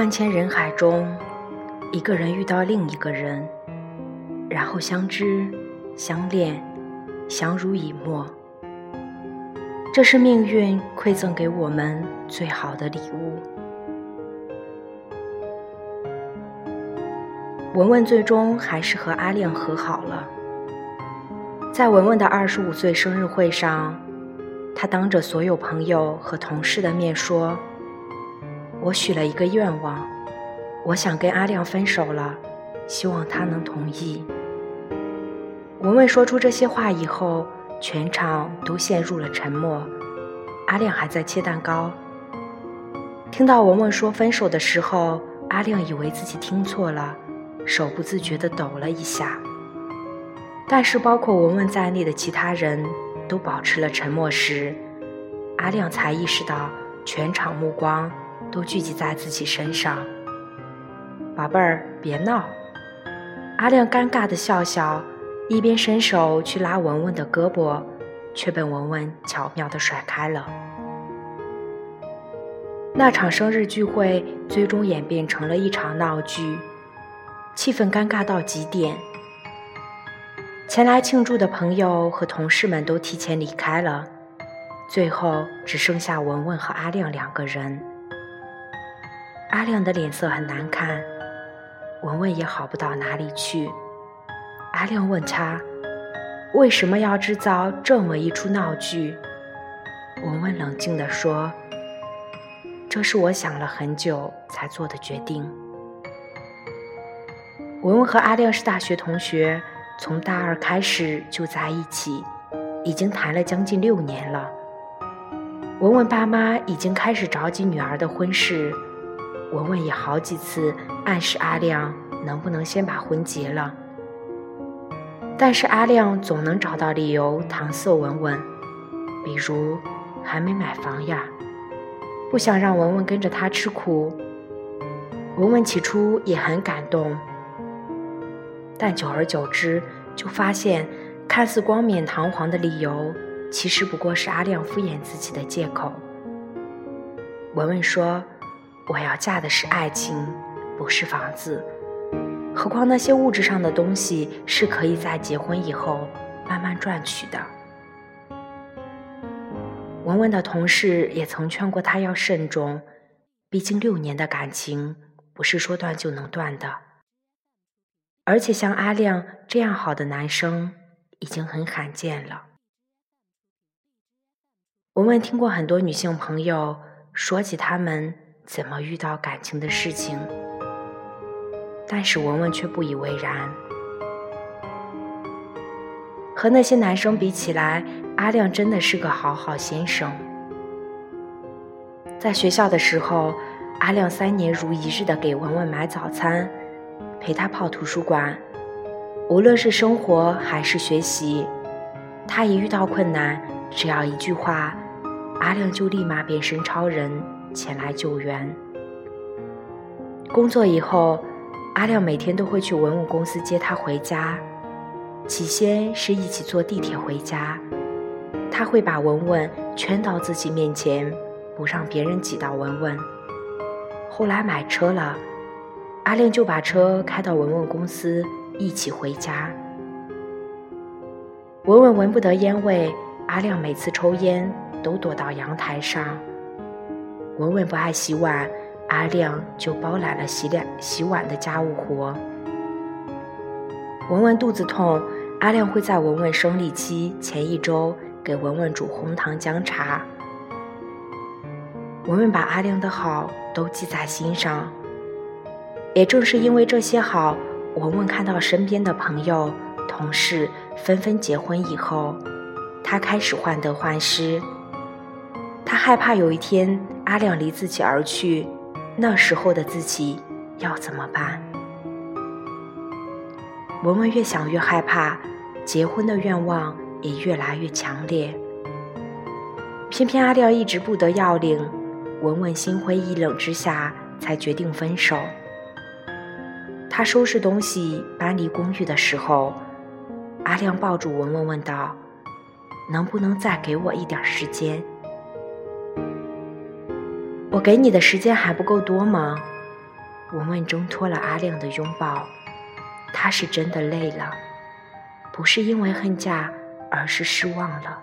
万千人海中，一个人遇到另一个人，然后相知、相恋、相濡以沫，这是命运馈赠给我们最好的礼物。文文最终还是和阿亮和好了。在文文的二十五岁生日会上，他当着所有朋友和同事的面说：“我许了一个愿望，我想跟阿亮分手了，希望他能同意。”文文说出这些话以后，全场都陷入了沉默。阿亮还在切蛋糕。听到文文说分手的时候，阿亮以为自己听错了。手不自觉地抖了一下，但是包括文文在内的其他人都保持了沉默时，阿亮才意识到全场目光都聚集在自己身上。宝贝儿，别闹！阿亮尴尬地笑笑，一边伸手去拉文文的胳膊，却被文文巧妙地甩开了。那场生日聚会最终演变成了一场闹剧。气氛尴尬到极点，前来庆祝的朋友和同事们都提前离开了，最后只剩下文文和阿亮两个人。阿亮的脸色很难看，文文也好不到哪里去。阿亮问他：“为什么要制造这么一出闹剧？”文文冷静地说：“这是我想了很久才做的决定。”文文和阿亮是大学同学，从大二开始就在一起，已经谈了将近六年了。文文爸妈已经开始着急女儿的婚事，文文也好几次暗示阿亮能不能先把婚结了，但是阿亮总能找到理由搪塞文文，比如还没买房呀，不想让文文跟着他吃苦。文文起初也很感动。但久而久之，就发现看似光冕堂皇的理由，其实不过是阿亮敷衍自己的借口。文文说：“我要嫁的是爱情，不是房子。何况那些物质上的东西是可以在结婚以后慢慢赚取的。”文文的同事也曾劝过他要慎重，毕竟六年的感情不是说断就能断的。而且像阿亮这样好的男生已经很罕见了。文文听过很多女性朋友说起他们怎么遇到感情的事情，但是文文却不以为然。和那些男生比起来，阿亮真的是个好好先生。在学校的时候，阿亮三年如一日的给文文买早餐。陪他泡图书馆，无论是生活还是学习，他一遇到困难，只要一句话，阿亮就立马变身超人前来救援。工作以后，阿亮每天都会去文物公司接他回家，起先是一起坐地铁回家，他会把文文圈到自己面前，不让别人挤到文文。后来买车了。阿亮就把车开到文文公司，一起回家。文文闻不得烟味，阿亮每次抽烟都躲到阳台上。文文不爱洗碗，阿亮就包揽了洗脸、洗碗的家务活。文文肚子痛，阿亮会在文文生理期前一周给文文煮红糖姜茶。文文把阿亮的好都记在心上。也正是因为这些好，文文看到身边的朋友、同事纷纷结婚以后，她开始患得患失。他害怕有一天阿亮离自己而去，那时候的自己要怎么办？文文越想越害怕，结婚的愿望也越来越强烈。偏偏阿亮一直不得要领，文文心灰意冷之下，才决定分手。他收拾东西搬离公寓的时候，阿亮抱住文文问道：“能不能再给我一点时间？我给你的时间还不够多吗？文文挣脱了阿亮的拥抱，他是真的累了，不是因为恨嫁，而是失望了。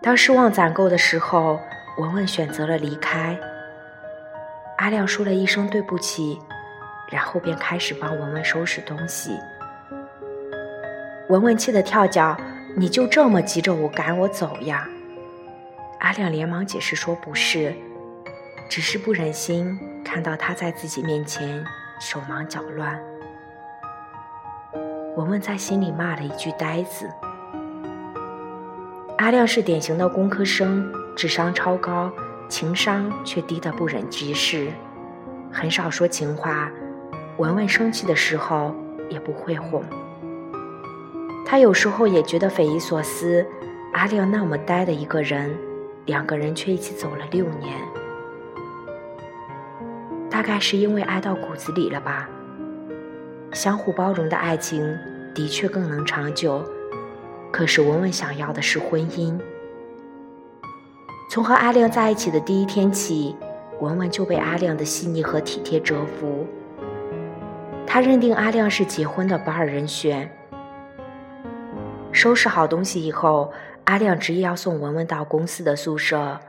当失望攒够的时候，文文选择了离开。阿亮说了一声对不起，然后便开始帮文文收拾东西。文文气得跳脚：“你就这么急着我赶我走呀？”阿亮连忙解释说：“不是，只是不忍心看到他在自己面前手忙脚乱。”文文在心里骂了一句“呆子”。阿亮是典型的工科生，智商超高，情商却低得不忍直视，很少说情话。文文生气的时候也不会哄。他有时候也觉得匪夷所思，阿亮那么呆的一个人，两个人却一起走了六年，大概是因为爱到骨子里了吧。相互包容的爱情的确更能长久。可是文文想要的是婚姻。从和阿亮在一起的第一天起，文文就被阿亮的细腻和体贴折服。他认定阿亮是结婚的不二人选。收拾好东西以后，阿亮执意要送文文到公司的宿舍。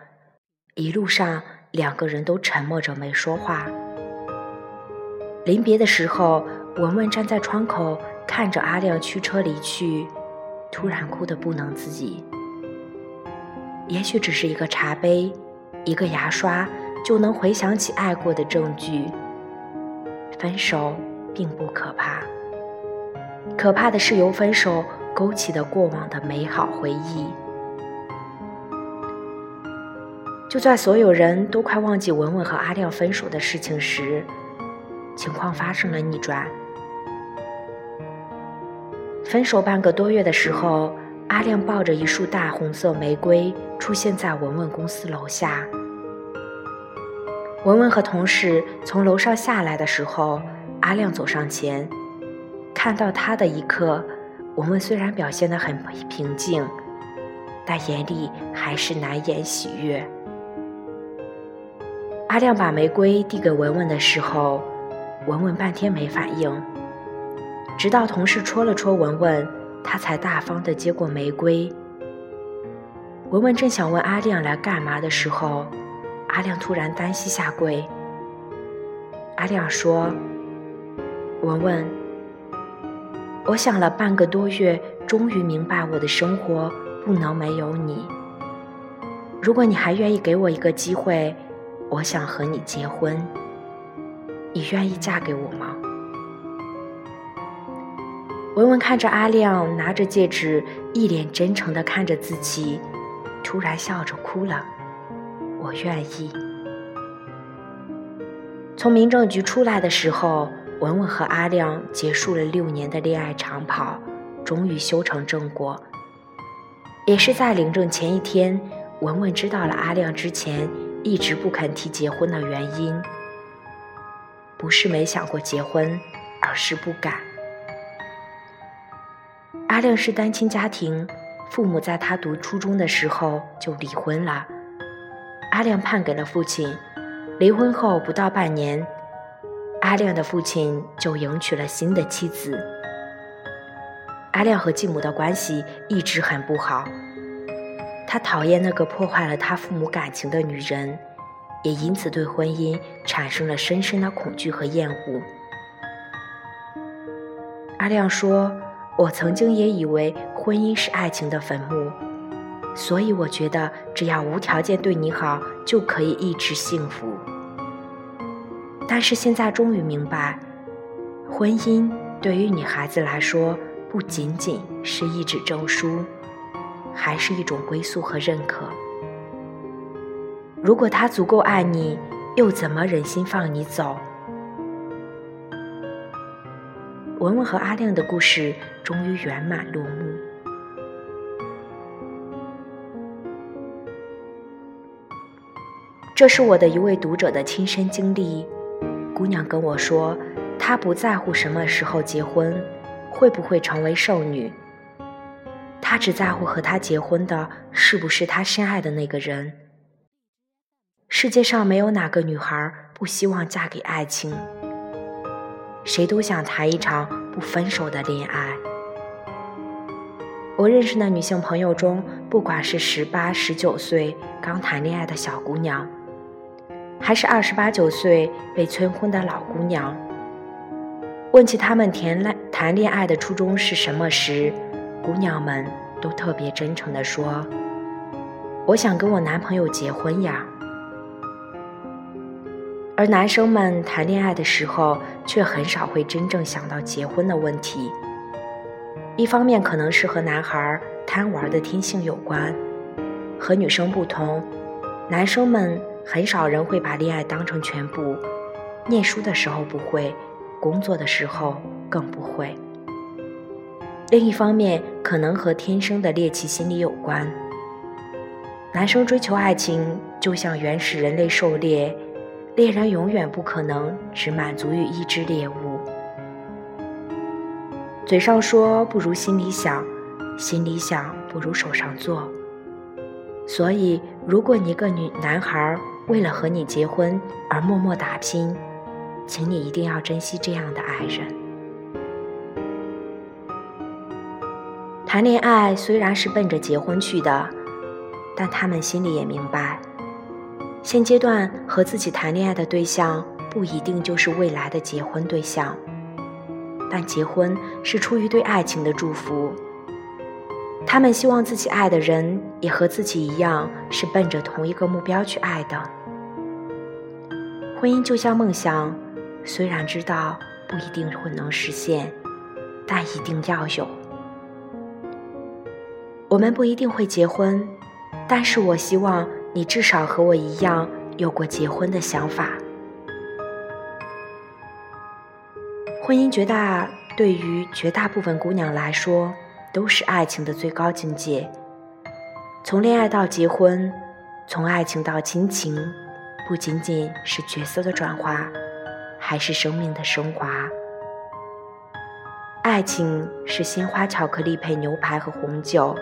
一路上，两个人都沉默着没说话。临别的时候，文文站在窗口看着阿亮驱车离去。突然哭得不能自己。也许只是一个茶杯，一个牙刷，就能回想起爱过的证据。分手并不可怕，可怕的是由分手勾起的过往的美好回忆。就在所有人都快忘记文文和阿亮分手的事情时，情况发生了逆转。分手半个多月的时候，阿亮抱着一束大红色玫瑰出现在文文公司楼下。文文和同事从楼上下来的时候，阿亮走上前，看到他的一刻，文文虽然表现得很平静，但眼里还是难掩喜悦。阿亮把玫瑰递给文文的时候，文文半天没反应。直到同事戳了戳文文，他才大方地接过玫瑰。文文正想问阿亮来干嘛的时候，阿亮突然单膝下跪。阿亮说：“文文，我想了半个多月，终于明白我的生活不能没有你。如果你还愿意给我一个机会，我想和你结婚。你愿意嫁给我吗？”文文看着阿亮拿着戒指，一脸真诚地看着自己，突然笑着哭了。我愿意。从民政局出来的时候，文文和阿亮结束了六年的恋爱长跑，终于修成正果。也是在领证前一天，文文知道了阿亮之前一直不肯提结婚的原因，不是没想过结婚，而是不敢。阿亮是单亲家庭，父母在他读初中的时候就离婚了。阿亮判给了父亲，离婚后不到半年，阿亮的父亲就迎娶了新的妻子。阿亮和继母的关系一直很不好，他讨厌那个破坏了他父母感情的女人，也因此对婚姻产生了深深的恐惧和厌恶。阿亮说。我曾经也以为婚姻是爱情的坟墓，所以我觉得只要无条件对你好就可以一直幸福。但是现在终于明白，婚姻对于女孩子来说不仅仅是一纸证书，还是一种归宿和认可。如果他足够爱你，又怎么忍心放你走？文文和阿亮的故事终于圆满落幕。这是我的一位读者的亲身经历。姑娘跟我说，她不在乎什么时候结婚，会不会成为剩女，她只在乎和她结婚的是不是她深爱的那个人。世界上没有哪个女孩不希望嫁给爱情，谁都想谈一场不分手的恋爱。我认识的女性朋友中，不管是十八、十九岁刚谈恋爱的小姑娘，还是二十八九岁被催婚的老姑娘，问起他们谈恋谈恋爱的初衷是什么时，姑娘们都特别真诚地说：“我想跟我男朋友结婚呀。”而男生们谈恋爱的时候，却很少会真正想到结婚的问题。一方面可能是和男孩贪玩的天性有关，和女生不同，男生们很少人会把恋爱当成全部，念书的时候不会，工作的时候更不会。另一方面，可能和天生的猎奇心理有关。男生追求爱情，就像原始人类狩猎。猎人永远不可能只满足于一只猎物。嘴上说不如心里想，心里想不如手上做。所以，如果你一个女男孩为了和你结婚而默默打拼，请你一定要珍惜这样的爱人。谈恋爱虽然是奔着结婚去的，但他们心里也明白。现阶段和自己谈恋爱的对象不一定就是未来的结婚对象，但结婚是出于对爱情的祝福。他们希望自己爱的人也和自己一样，是奔着同一个目标去爱的。婚姻就像梦想，虽然知道不一定会能实现，但一定要有。我们不一定会结婚，但是我希望。你至少和我一样有过结婚的想法。婚姻绝大对于绝大部分姑娘来说都是爱情的最高境界。从恋爱到结婚，从爱情到亲情，不仅仅是角色的转化，还是生命的升华。爱情是鲜花巧克力配牛排和红酒，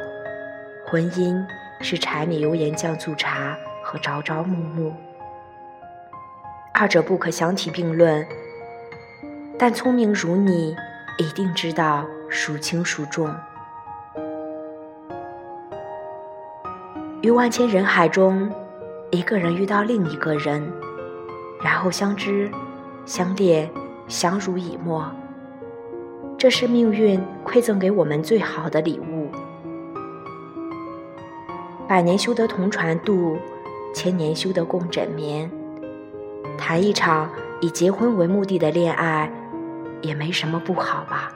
婚姻。是柴米油盐酱醋茶和朝朝暮暮，二者不可相提并论。但聪明如你，一定知道孰轻孰重。于万千人海中，一个人遇到另一个人，然后相知、相恋、相濡以沫，这是命运馈赠给我们最好的礼物。百年修得同船渡，千年修得共枕眠。谈一场以结婚为目的的恋爱，也没什么不好吧。